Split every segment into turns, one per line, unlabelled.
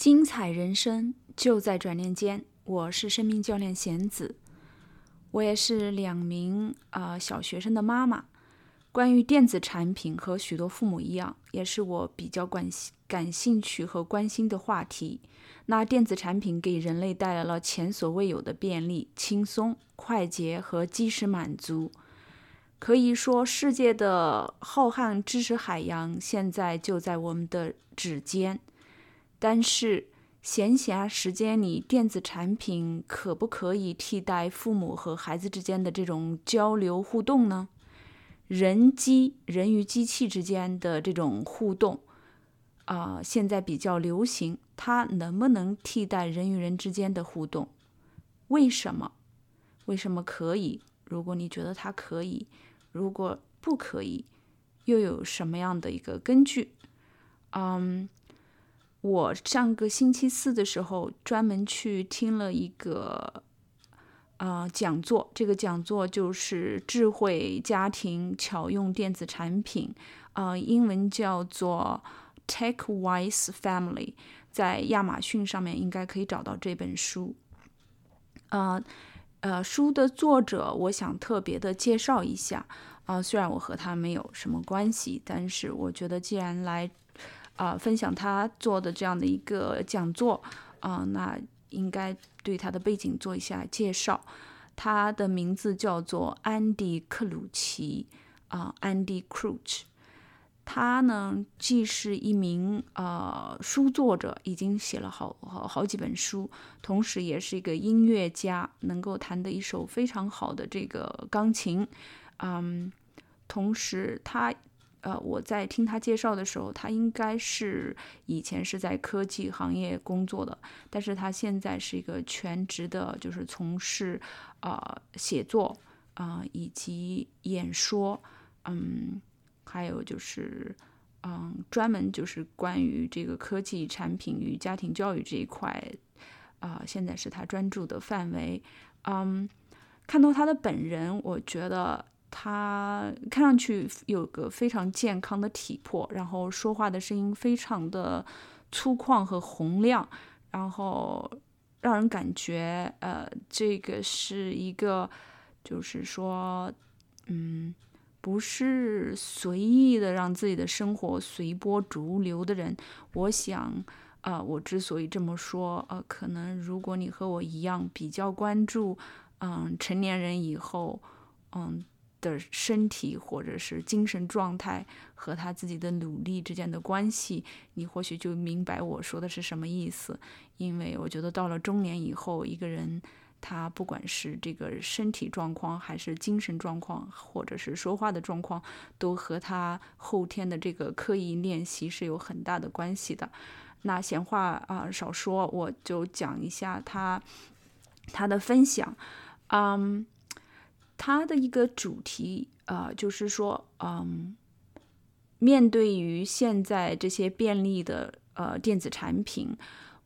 精彩人生就在转念间。我是生命教练贤子，我也是两名啊、呃、小学生的妈妈。关于电子产品，和许多父母一样，也是我比较关心、感兴趣和关心的话题。那电子产品给人类带来了前所未有的便利、轻松、快捷和即时满足。可以说，世界的浩瀚知识海洋现在就在我们的指尖。但是，闲暇时间里，电子产品可不可以替代父母和孩子之间的这种交流互动呢？人机人与机器之间的这种互动，啊、现在比较流行，它能不能替代人与人之间的互动？为什么？为什么可以？如果你觉得它可以，如果不可以，又有什么样的一个根据？嗯。我上个星期四的时候专门去听了一个呃讲座，这个讲座就是智慧家庭巧用电子产品，呃，英文叫做 Tech Wise Family，在亚马逊上面应该可以找到这本书。呃呃，书的作者我想特别的介绍一下啊、虽然我和他没有什么关系，但是我觉得既然来。啊、分享他做的这样的一个讲座啊、那应该对他的背景做一下介绍。他的名字叫做安迪·克鲁奇啊，安迪·克鲁奇。他呢，既是一名呃书作者，已经写了好好好几本书，同时也是一个音乐家，能够弹得一手非常好的这个钢琴。嗯，同时他。呃，我在听他介绍的时候，他应该是以前是在科技行业工作的，但是他现在是一个全职的，就是从事啊、呃、写作啊、以及演说，嗯，还有就是嗯专门就是关于这个科技产品与家庭教育这一块啊、现在是他专注的范围。嗯，看到他的本人，我觉得。他看上去有个非常健康的体魄，然后说话的声音非常的粗犷和洪亮，然后让人感觉呃，这个是一个就是说，嗯，不是随意的让自己的生活随波逐流的人。我想，啊、我之所以这么说，呃，可能如果你和我一样比较关注，嗯，成年人以后，嗯。的身体或者是精神状态和他自己的努力之间的关系，你或许就明白我说的是什么意思。因为我觉得到了中年以后，一个人他不管是这个身体状况，还是精神状况，或者是说话的状况，都和他后天的这个刻意练习是有很大的关系的。那闲话啊、少说，我就讲一下他他的分享，嗯。他的一个主题啊、就是说，嗯，面对于现在这些便利的呃电子产品，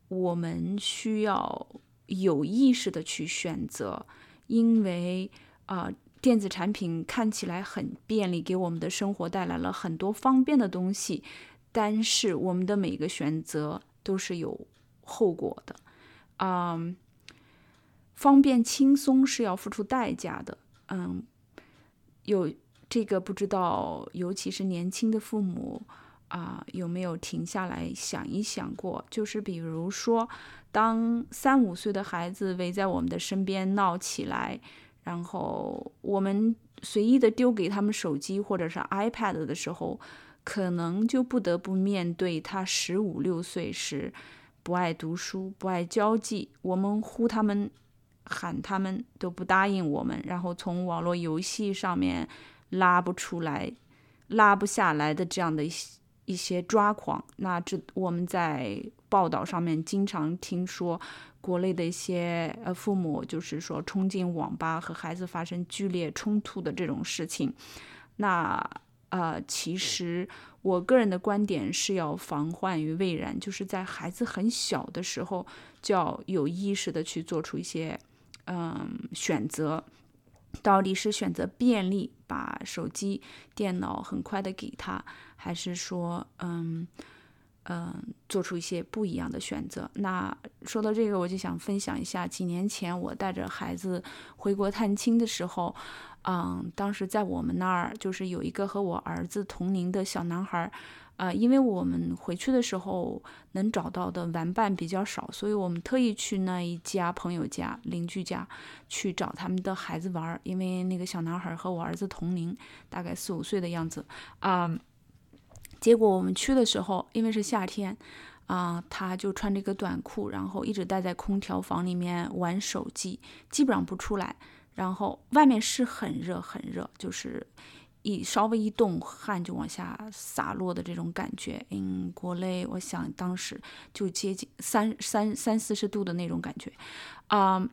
我们需要有意识的去选择，因为啊、电子产品看起来很便利，给我们的生活带来了很多方便的东西，但是我们的每个选择都是有后果的，嗯，方便轻松是要付出代价的。嗯，有这个不知道，尤其是年轻的父母啊、有没有停下来想一想过？就是比如说，当三五岁的孩子围在我们的身边闹起来，然后我们随意的丢给他们手机或者是 iPad 的时候，可能就不得不面对他十五六岁时不爱读书、不爱交际，我们呼他们。喊他们都不答应我们，然后从网络游戏上面拉不出来、拉不下来的这样的一些一些抓狂。那这我们在报道上面经常听说，国内的一些呃父母就是说冲进网吧和孩子发生剧烈冲突的这种事情。那呃，其实我个人的观点是要防患于未然，就是在孩子很小的时候就要有意识的去做出一些。嗯，选择到底是选择便利，把手机、电脑很快的给他，还是说，嗯，嗯，做出一些不一样的选择。那说到这个，我就想分享一下，几年前我带着孩子回国探亲的时候，嗯，当时在我们那儿就是有一个和我儿子同龄的小男孩，啊，因为我们回去的时候能找到的玩伴比较少，所以我们特意去那一家朋友家、邻居家去找他们的孩子玩，因为那个小男孩和我儿子同龄，大概四五岁的样子，啊。结果我们去的时候，因为是夏天，啊，他就穿着一个短裤，然后一直待在空调房里面玩手机，基本上不出来。然后外面是很热很热，就是一稍微一动汗就往下洒落的这种感觉。嗯，国内我想当时就接近三三三四十度的那种感觉，啊。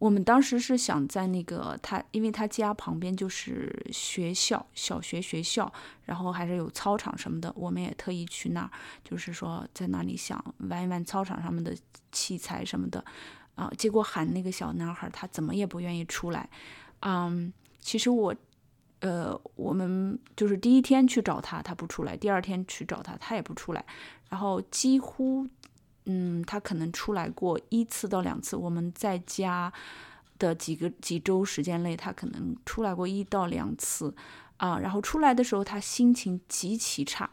我们当时是想在那个他，因为他家旁边就是学校，小学学校，然后还是有操场什么的，我们也特意去那儿，就是说在那里想玩一玩操场上面的器材什么的，啊，结果喊那个小男孩，他怎么也不愿意出来，嗯，其实我，呃，我们就是第一天去找他，他不出来，第二天去找他，他也不出来，然后几乎。嗯，他可能出来过一次到两次。我们在家的几个几周时间内，他可能出来过一到两次啊。然后出来的时候，他心情极其差，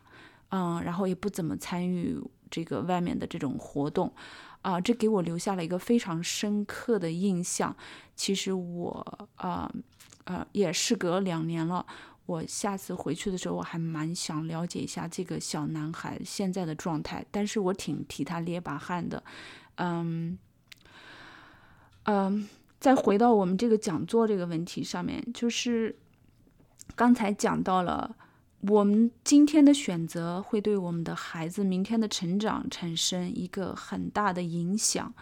嗯，然后也不怎么参与这个外面的这种活动啊。这给我留下了一个非常深刻的印象。其实我啊呃，也事隔两年了。我下次回去的时候，我还蛮想了解一下这个小男孩现在的状态，但是我挺替他捏把汗的，嗯，嗯，再回到我们这个讲座这个问题上面，就是刚才讲到了，我们今天的选择会对我们的孩子明天的成长产生一个很大的影响，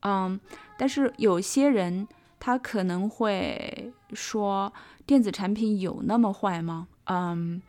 嗯，但是有些人。他可能会说，电子产品有那么坏吗？嗯，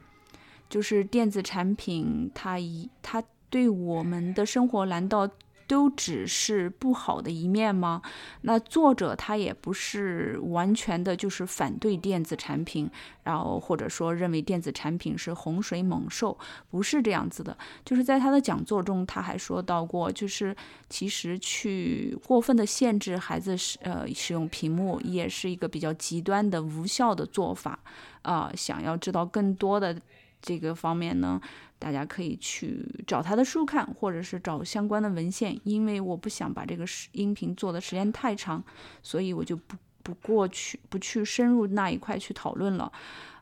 就是电子产品，它一它对我们的生活难道？都只是不好的一面吗？那作者他也不是完全的，就是反对电子产品，然后或者说认为电子产品是洪水猛兽，不是这样子的。就是在他的讲座中，他还说到过，就是其实去过分的限制孩子使呃使用屏幕，也是一个比较极端的无效的做法。啊，想要知道更多的这个方面呢？大家可以去找他的书看，或者是找相关的文献，因为我不想把这个音频做的时间太长，所以我就不不过去不去深入那一块去讨论了。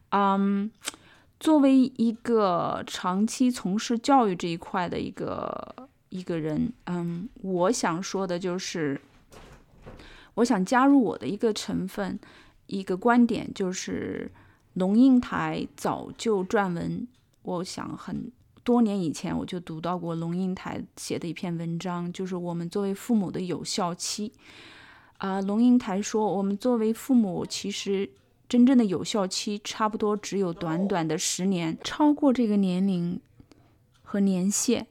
嗯，作为一个长期从事教育这一块的一个一个人，嗯，我想说的就是，我想加入我的一个成分，一个观点，就是龙应台早就撰文。我想很多年以前我就读到过龙应台写的一篇文章，就是我们作为父母的有效期。啊，龙应台说，我们作为父母，其实真正的有效期差不多只有短短的十年，超过这个年龄和年限，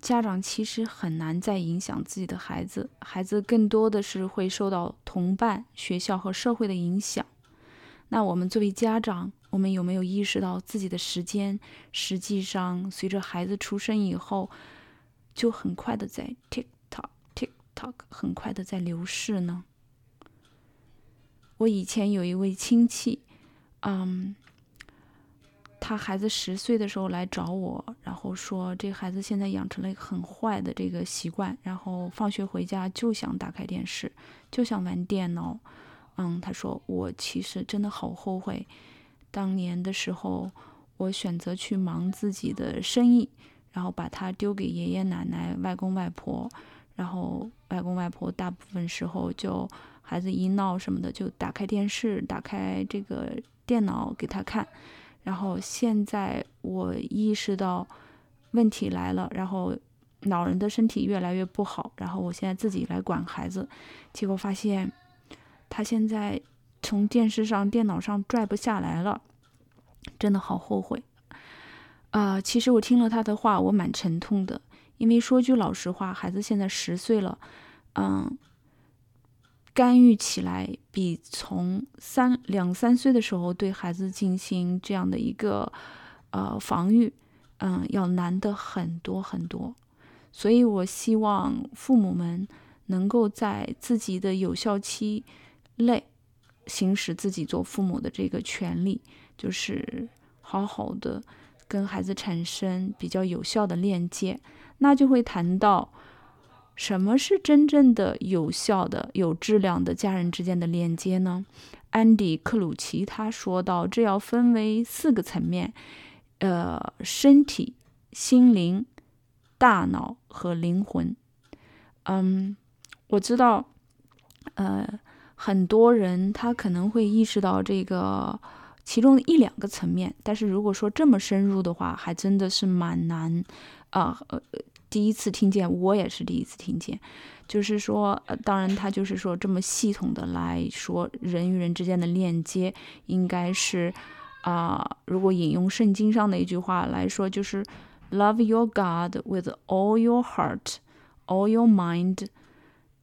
家长其实很难再影响自己的孩子，孩子更多的是会受到同伴、学校和社会的影响。那我们作为家长，我们有没有意识到自己的时间，实际上随着孩子出生以后，就很快的在 TikTok TikTok 很快的在流逝呢？我以前有一位亲戚，嗯，他孩子十岁的时候来找我，然后说这孩子现在养成了一个很坏的这个习惯，然后放学回家就想打开电视，就想玩电脑。嗯，他说我其实真的好后悔，当年的时候我选择去忙自己的生意，然后把他丢给爷爷奶奶、外公外婆，然后外公外婆大部分时候就孩子一闹什么的就打开电视、打开这个电脑给他看，然后现在我意识到问题来了，然后老人的身体越来越不好，然后我现在自己来管孩子，结果发现。他现在从电视上、电脑上拽不下来了，真的好后悔啊！其实我听了他的话，我蛮沉痛的，因为说句老实话，孩子现在十岁了，嗯，干预起来比从三两三岁的时候对孩子进行这样的一个呃防御，嗯，要难的很多很多。所以我希望父母们能够在自己的有效期类行使自己做父母的这个权利，就是好好的跟孩子产生比较有效的链接。那就会谈到什么是真正的有效的、有质量的家人之间的链接呢？安迪·克鲁奇他说到，这要分为四个层面，呃，身体、心灵。大脑和灵魂，嗯，我知道，呃，很多人他可能会意识到这个其中一两个层面，但是如果说这么深入的话，还真的是蛮难啊。呃，第一次听见，我也是第一次听见，就是说，呃，当然他就是说这么系统的来说人与人之间的链接，应该是啊，如果引用圣经上的一句话来说，就是。Love your God with all your heart, all your mind,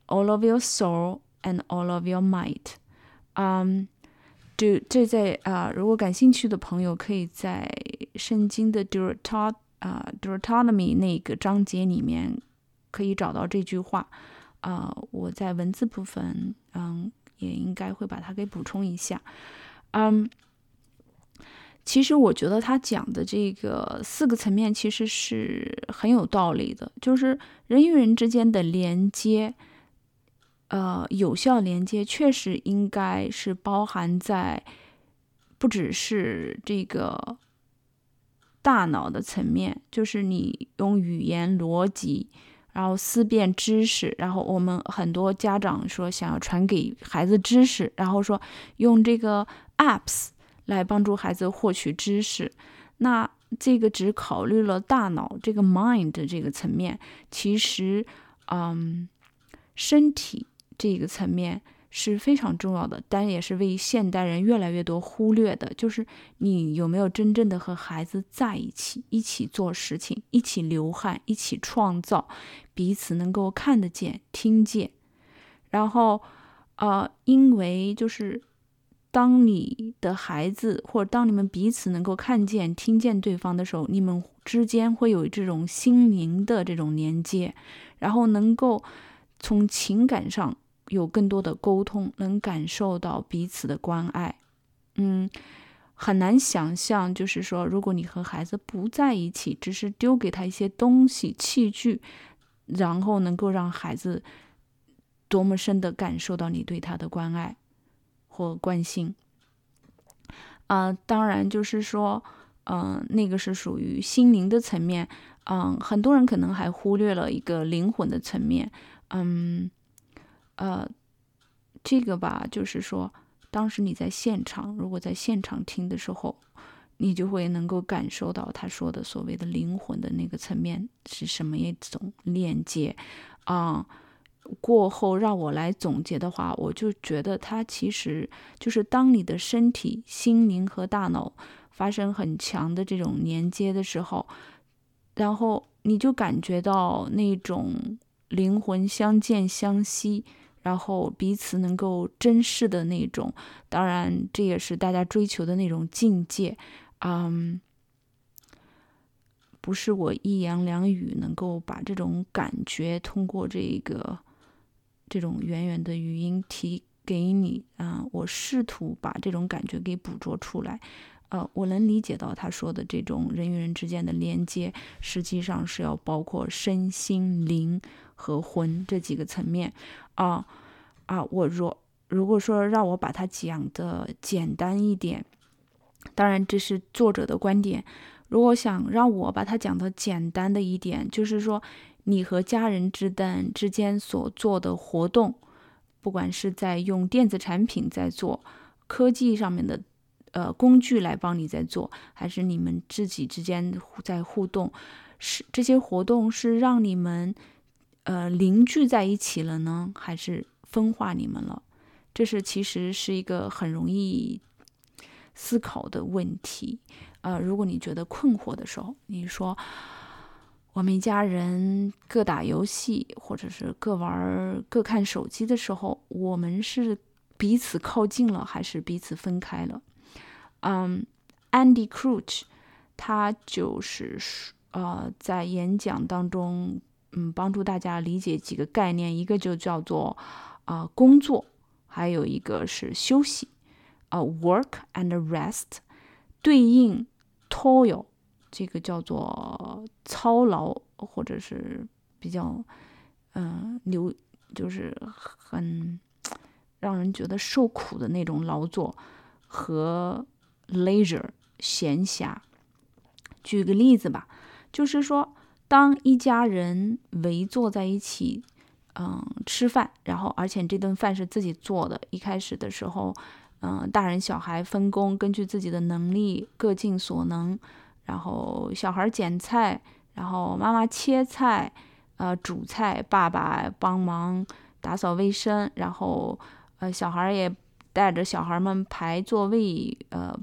all of your soul, and all of your might. 嗯，这这在啊，如果感兴趣的朋友，可以在圣经的 Deuteronomy 啊 Deuteronomy 那个章节里面可以找到这句话。啊，我在文字部分，嗯，也应该会把它给补充一下。嗯。其实我觉得他讲的这个四个层面其实是很有道理的，就是人与人之间的连接，呃，有效连接确实应该是包含在不只是这个大脑的层面，就是你用语言逻辑，然后思辨知识，然后我们很多家长说想要传给孩子知识，然后说用这个 apps。来帮助孩子获取知识，那这个只考虑了大脑这个 mind 这个层面，其实，嗯，身体这个层面是非常重要的，但也是为现代人越来越多忽略的，就是你有没有真正的和孩子在一起，一起做事情，一起流汗，一起创造，彼此能够看得见、听见，然后，呃，因为就是。当你的孩子，或者当你们彼此能够看见、听见对方的时候，你们之间会有这种心灵的这种连接，然后能够从情感上有更多的沟通，能感受到彼此的关爱。嗯，很难想象，就是说，如果你和孩子不在一起，只是丢给他一些东西、器具，然后能够让孩子多么深的感受到你对他的关爱。或关心，啊，当然就是说，嗯，那个是属于心灵的层面，嗯，很多人可能还忽略了一个灵魂的层面，嗯，呃，这个吧，就是说，当时你在现场，如果在现场听的时候，你就会能够感受到他说的所谓的灵魂的那个层面是什么一种链接，啊。过后让我来总结的话，我就觉得它其实就是当你的身体、心灵和大脑发生很强的这种连接的时候，然后你就感觉到那种灵魂相见相惜，然后彼此能够珍视的那种。当然，这也是大家追求的那种境界。嗯，不是我一言两语能够把这种感觉通过这个。这种远远的语音提给你啊，我试图把这种感觉给捕捉出来，呃，我能理解到他说的这种人与人之间的连接，实际上是要包括身心灵和魂这几个层面啊啊，我若如果说让我把它讲的简单一点，当然这是作者的观点，如果想让我把它讲的简单的一点，就是说。你和家人之等之间所做的活动，不管是在用电子产品在做，科技上面的呃工具来帮你在做，还是你们自己之间在互动，是这些活动是让你们呃凝聚在一起了呢，还是分化你们了？这是其实是一个很容易思考的问题。呃，如果你觉得困惑的时候，你说。我们一家人各打游戏，或者是各玩各看手机的时候，我们是彼此靠近了，还是彼此分开了？嗯，Andy Crouch，他就是呃在演讲当中，嗯，帮助大家理解几个概念，一个就叫做啊工作，还有一个是休息，啊 work and rest，对应 toil，这个叫做操劳或者是比较嗯流，就是很让人觉得受苦的那种劳作和 leisure 闲暇。举个例子吧，就是说，当一家人围坐在一起，嗯，吃饭，然后而且这顿饭是自己做的，一开始的时候，嗯，大人小孩分工，根据自己的能力各尽所能，然后小孩捡菜，然后妈妈切菜，呃，煮菜，爸爸帮忙打扫卫生，然后，呃，小孩也带着小孩们排座位，呃，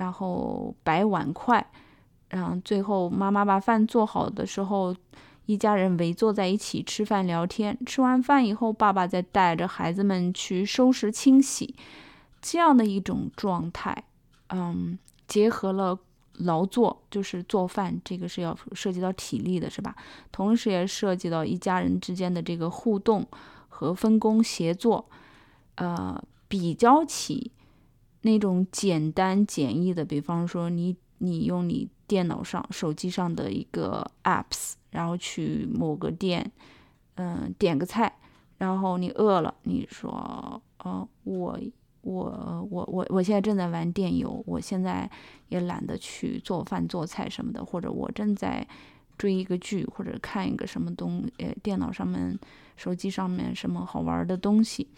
然后摆碗筷。然后最后，妈妈把饭做好的时候，一家人围坐在一起吃饭聊天。吃完饭以后，爸爸再带着孩子们去收拾清洗，这样的一种状态，嗯，结合了劳作，就是做饭，这个是要涉及到体力的，是吧？同时也涉及到一家人之间的这个互动和分工协作。呃，比较起那种简单简易的，比方说你你用你。电脑上、手机上的一个 apps，然后去某个店，嗯，点个菜，然后你饿了，你说，哦，我我我我我现在正在玩电游，我现在也懒得去做饭做菜什么的，或者我正在追一个剧，或者看一个什么东，呃，电脑上面、手机上面什么好玩的东西，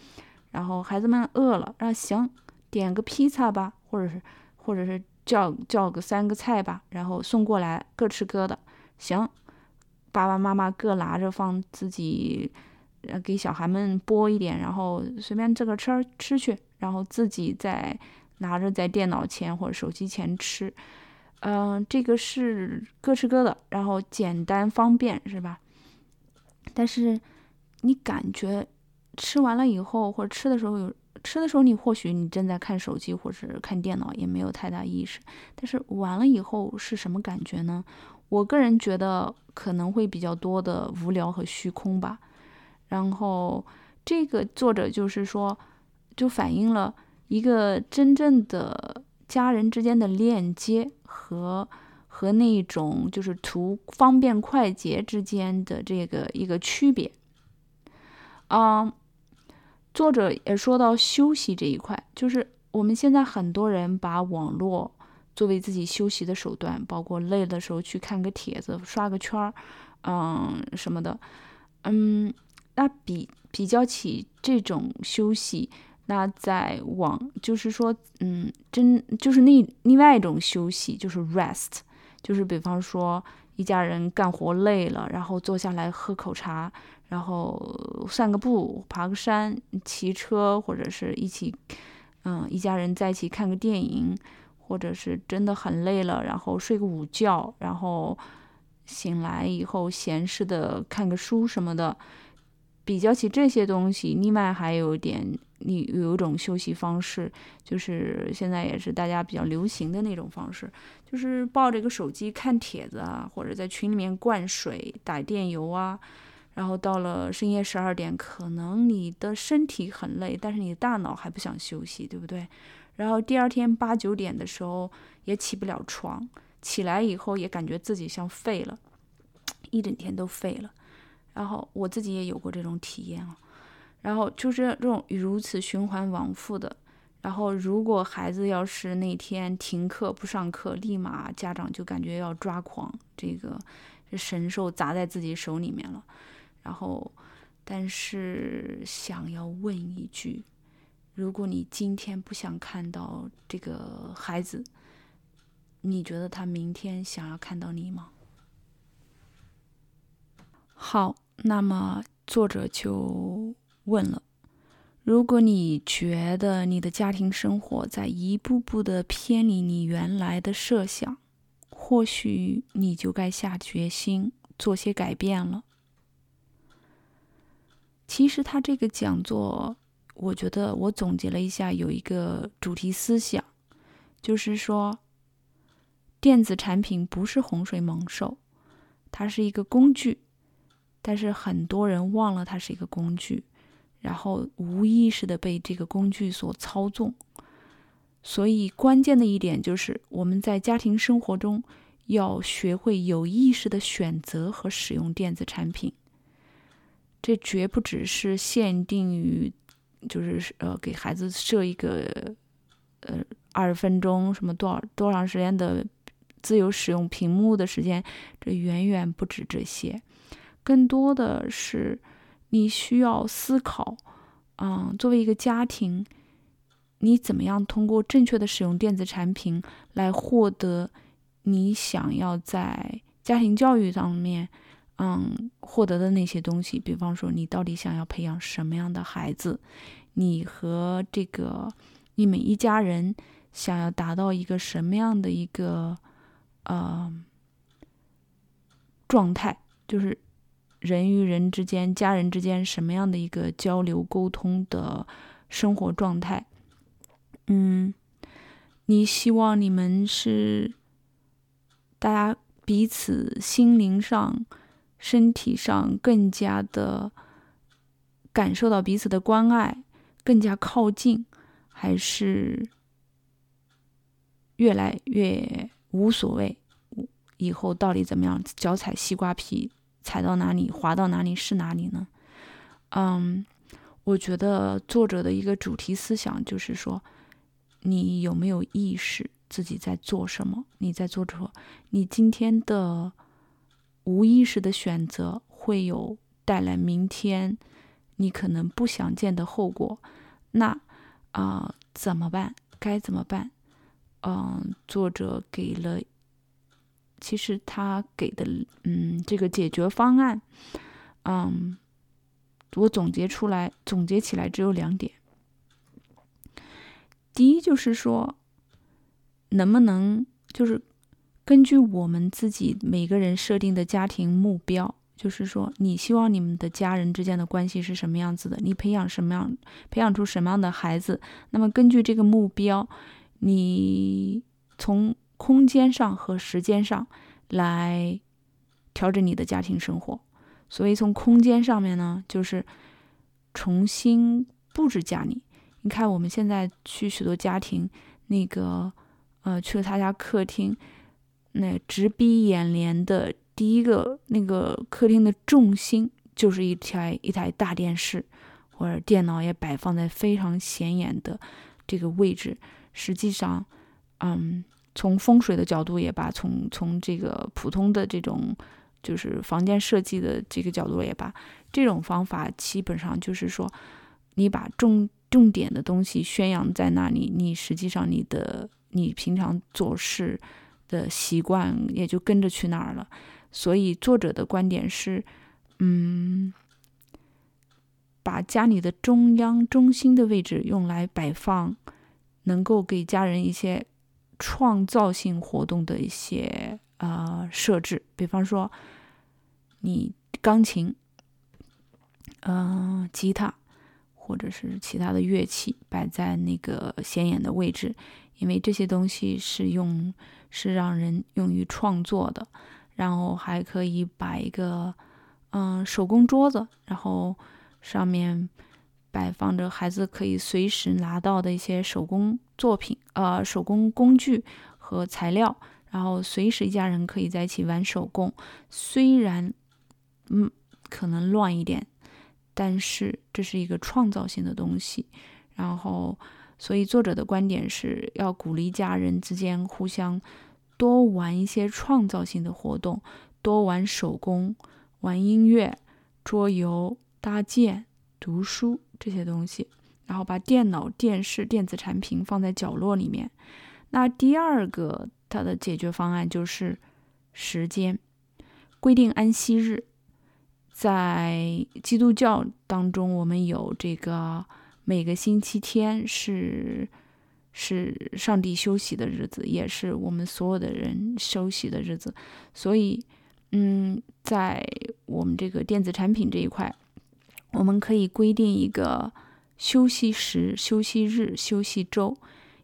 然后孩子们饿了，啊，行，点个披萨吧，或者是，或者是。叫叫个三个菜吧，然后送过来，各吃各的。行，爸爸妈妈各拿着放自己，呃，给小孩们剥一点，然后随便自个吃吃去，然后自己再拿着在电脑前或者手机前吃。嗯，这个是各吃各的，然后简单方便，是吧？但是你感觉吃完了以后，或者吃的时候有。吃的时候，你或许你正在看手机或者看电脑，也没有太大意识。但是完了以后是什么感觉呢？我个人觉得可能会比较多的无聊和虚空吧。然后这个作者就是说，就反映了一个真正的家人之间的链接和和那种就是图方便快捷之间的这个一个区别。嗯。作者也说到休息这一块，就是我们现在很多人把网络作为自己休息的手段，包括累的时候去看个帖子、刷个圈儿，嗯什么的，嗯，那比比较起这种休息，那在网就是说，嗯，真就是那另外一种休息，就是 rest，就是比方说一家人干活累了，然后坐下来喝口茶。然后散个步，爬个山，骑车，或者是一起，嗯，一家人在一起看个电影，或者是真的很累了，然后睡个午觉，然后醒来以后闲适的看个书什么的。比较起这些东西，另外还有一点，你有一种休息方式，就是现在也是大家比较流行的那种方式，就是抱着个手机看帖子啊，或者在群里面灌水、打电游啊。然后到了深夜十二点，可能你的身体很累，但是你的大脑还不想休息，对不对？然后第二天八九点的时候也起不了床，起来以后也感觉自己像废了，一整天都废了。然后我自己也有过这种体验啊。然后就是这种如此循环往复的。然后如果孩子要是那天停课不上课，立马家长就感觉要抓狂，这个神兽砸在自己手里面了。然后，但是想要问一句：如果你今天不想看到这个孩子，你觉得他明天想要看到你吗？好，那么作者就问了：如果你觉得你的家庭生活在一步步的偏离你原来的设想，或许你就该下决心做些改变了。其实他这个讲座，我觉得我总结了一下，有一个主题思想，就是说，电子产品不是洪水猛兽，它是一个工具，但是很多人忘了它是一个工具，然后无意识的被这个工具所操纵。所以关键的一点就是我们在家庭生活中要学会有意识的选择和使用电子产品。这绝不只是限定于，就是呃给孩子设一个呃二十分钟什么多少多长时间的自由使用屏幕的时间，这远远不止这些，更多的是你需要思考，嗯，作为一个家庭。你怎么样通过正确的使用电子产品来获得你想要在家庭教育上面，嗯，获得的那些东西？比方说，你到底想要培养什么样的孩子？你和这个你们一家人想要达到一个什么样的一个呃状态？就是人与人之间、家人之间什么样的一个交流沟通的生活状态？嗯，你希望你们是大家彼此心灵上、身体上更加的感受到彼此的关爱，更加靠近，还是越来越无所谓？以后到底怎么样？脚踩西瓜皮，踩到哪里滑到哪里是哪里呢？嗯，我觉得作者的一个主题思想就是说。你有没有意识自己在做什么？你在做什么？你今天的无意识的选择会有带来明天你可能不想见的后果。那啊，怎么办？该怎么办？嗯，作者给了，其实他给的嗯这个解决方案，嗯，我总结出来，总结起来只有两点。第一就是说，能不能就是根据我们自己每个人设定的家庭目标，就是说你希望你们的家人之间的关系是什么样子的？你培养什么样，培养出什么样的孩子？那么根据这个目标，你从空间上和时间上来调整你的家庭生活。所以从空间上面呢，就是重新布置家里。你看，我们现在去许多家庭，那个，呃，去了他家客厅，那直逼眼帘的第一个那个客厅的重心就是一台一台大电视，或者电脑也摆放在非常显眼的这个位置。实际上，嗯，从风水的角度也罢，从从这个普通的这种就是房间设计的这个角度也罢，这种方法基本上就是说，你把重重点的东西宣扬在那里，你实际上你的你平常做事的习惯也就跟着去哪儿了。所以作者的观点是，嗯，把家里的中央中心的位置用来摆放能够给家人一些创造性活动的一些呃设置，比方说你钢琴，嗯，吉他。或者是其他的乐器摆在那个显眼的位置，因为这些东西是用是让人用于创作的。然后还可以摆一个嗯手工桌子，然后上面摆放着孩子可以随时拿到的一些手工作品，呃手工工具和材料，然后随时一家人可以在一起玩手工。虽然嗯可能乱一点。但是这是一个创造性的东西，然后，所以作者的观点是要鼓励家人之间互相多玩一些创造性的活动，多玩手工、玩音乐、桌游、搭建、读书这些东西，然后把电脑、电视、电子产品放在角落里面。那第二个它的解决方案就是时间，规定安息日。在基督教当中，我们有这个每个星期天是是上帝休息的日子，也是我们所有的人休息的日子。所以，嗯，在我们这个电子产品这一块，我们可以规定一个休息时、休息日、休息周，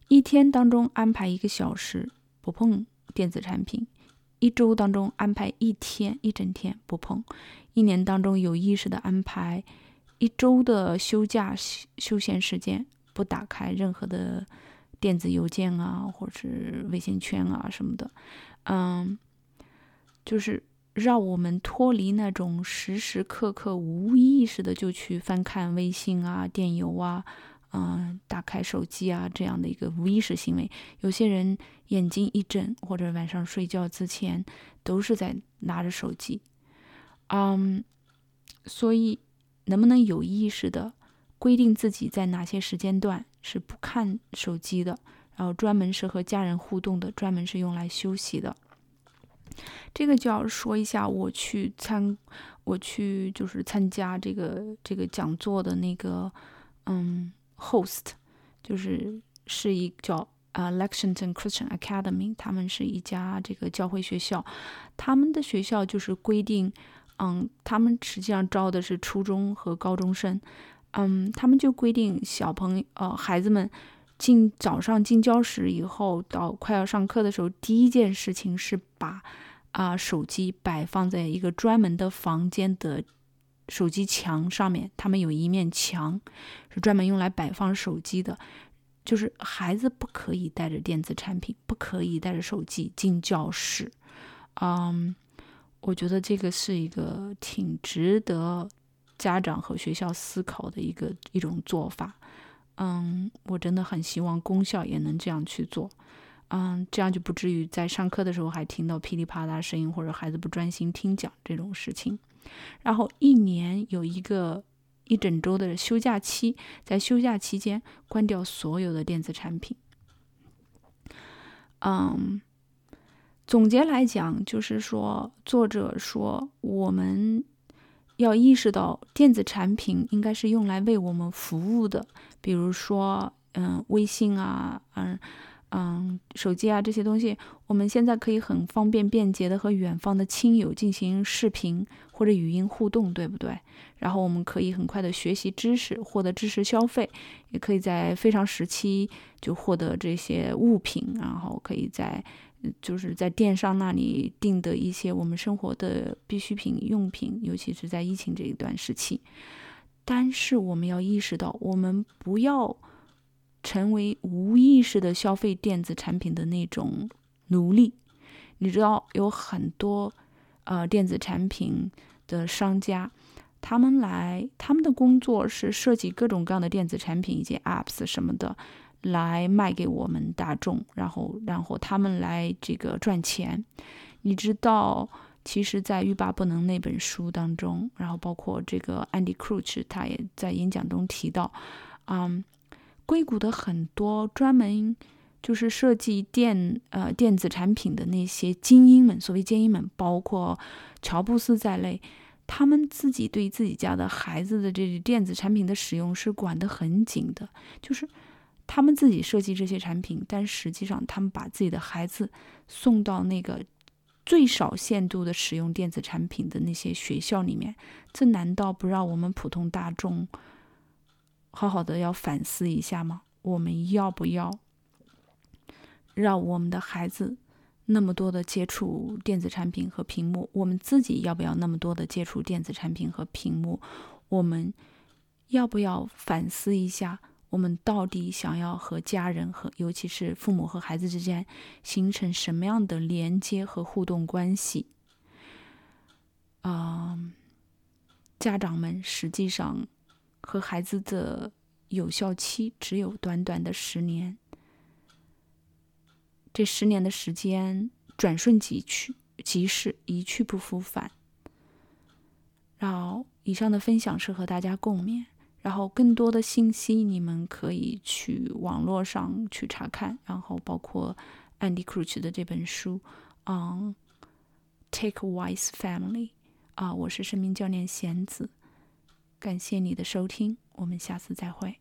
一天当中安排一个小时不碰电子产品，一周当中安排一天一整天不碰，一年当中有意识的安排一周的休假休闲时间，不打开任何的电子邮件啊，或者是微信圈啊什么的，嗯，就是让我们脱离那种时时刻刻无意识的就去翻看微信啊、电邮啊。嗯，打开手机啊，这样的一个无意识行为，有些人眼睛一睁，或者晚上睡觉之前都是在拿着手机。嗯，所以能不能有意识的规定自己在哪些时间段是不看手机的，然后专门是和家人互动的，专门是用来休息的？这个就要说一下，我去参，我去就是参加这个这个讲座的那个，嗯。Host 就是是一叫啊 Lexington Christian Academy，他们是一家这个教会学校，他们的学校就是规定，嗯，他们实际上招的是初中和高中生，嗯，他们就规定小朋友呃孩子们进早上进教室以后，到快要上课的时候，第一件事情是把啊手机摆放在一个专门的房间的。手机墙上面，他们有一面墙是专门用来摆放手机的，就是孩子不可以带着电子产品，不可以带着手机进教室。嗯，我觉得这个是一个挺值得家长和学校思考的一个一种做法。嗯，我真的很希望公校也能这样去做。嗯，这样就不至于在上课的时候还听到噼里啪啦声音，或者孩子不专心听讲这种事情。然后一年有一个一整周的休假期，在休假期间关掉所有的电子产品。嗯，总结来讲，就是说，作者说我们要意识到电子产品应该是用来为我们服务的，比如说，嗯，微信啊，嗯。嗯，手机啊这些东西，我们现在可以很方便便捷的和远方的亲友进行视频或者语音互动，对不对？然后我们可以很快的学习知识，获得知识消费，也可以在非常时期就获得这些物品，然后可以在就是在电商那里订的一些我们生活的必需品用品，尤其是在疫情这一段时期。但是我们要意识到，我们不要。成为无意识的消费电子产品的那种奴隶，你知道有很多呃电子产品的商家，他们来他们的工作是设计各种各样的电子产品以及 apps 什么的来卖给我们大众，然后然后他们来这个赚钱。你知道，其实，在欲罢不能那本书当中，然后包括这个 Andy Crouch 他也在演讲中提到，嗯。硅谷的很多专门就是设计电呃电子产品的那些精英们，所谓精英们，包括乔布斯在内，他们自己对自己家的孩子的这电子产品的使用是管得很紧的，就是他们自己设计这些产品，但实际上他们把自己的孩子送到那个最少限度的使用电子产品的那些学校里面，这难道不让我们普通大众？好好的要反思一下吗？我们要不要让我们的孩子那么多的接触电子产品和屏幕？我们自己要不要那么多的接触电子产品和屏幕？我们要不要反思一下，我们到底想要和家人和尤其是父母和孩子之间形成什么样的连接和互动关系？啊，家长们实际上。和孩子的有效期只有短短的十年，这十年的时间转瞬即去，即逝，一去不复返。然后，以上的分享是和大家共勉。然后，更多的信息你们可以去网络上去查看。然后，包括 Andy Crouch 的这本书，嗯，Take Wise Family。啊，我是生命教练贤子。感谢你的收听，我们下次再会。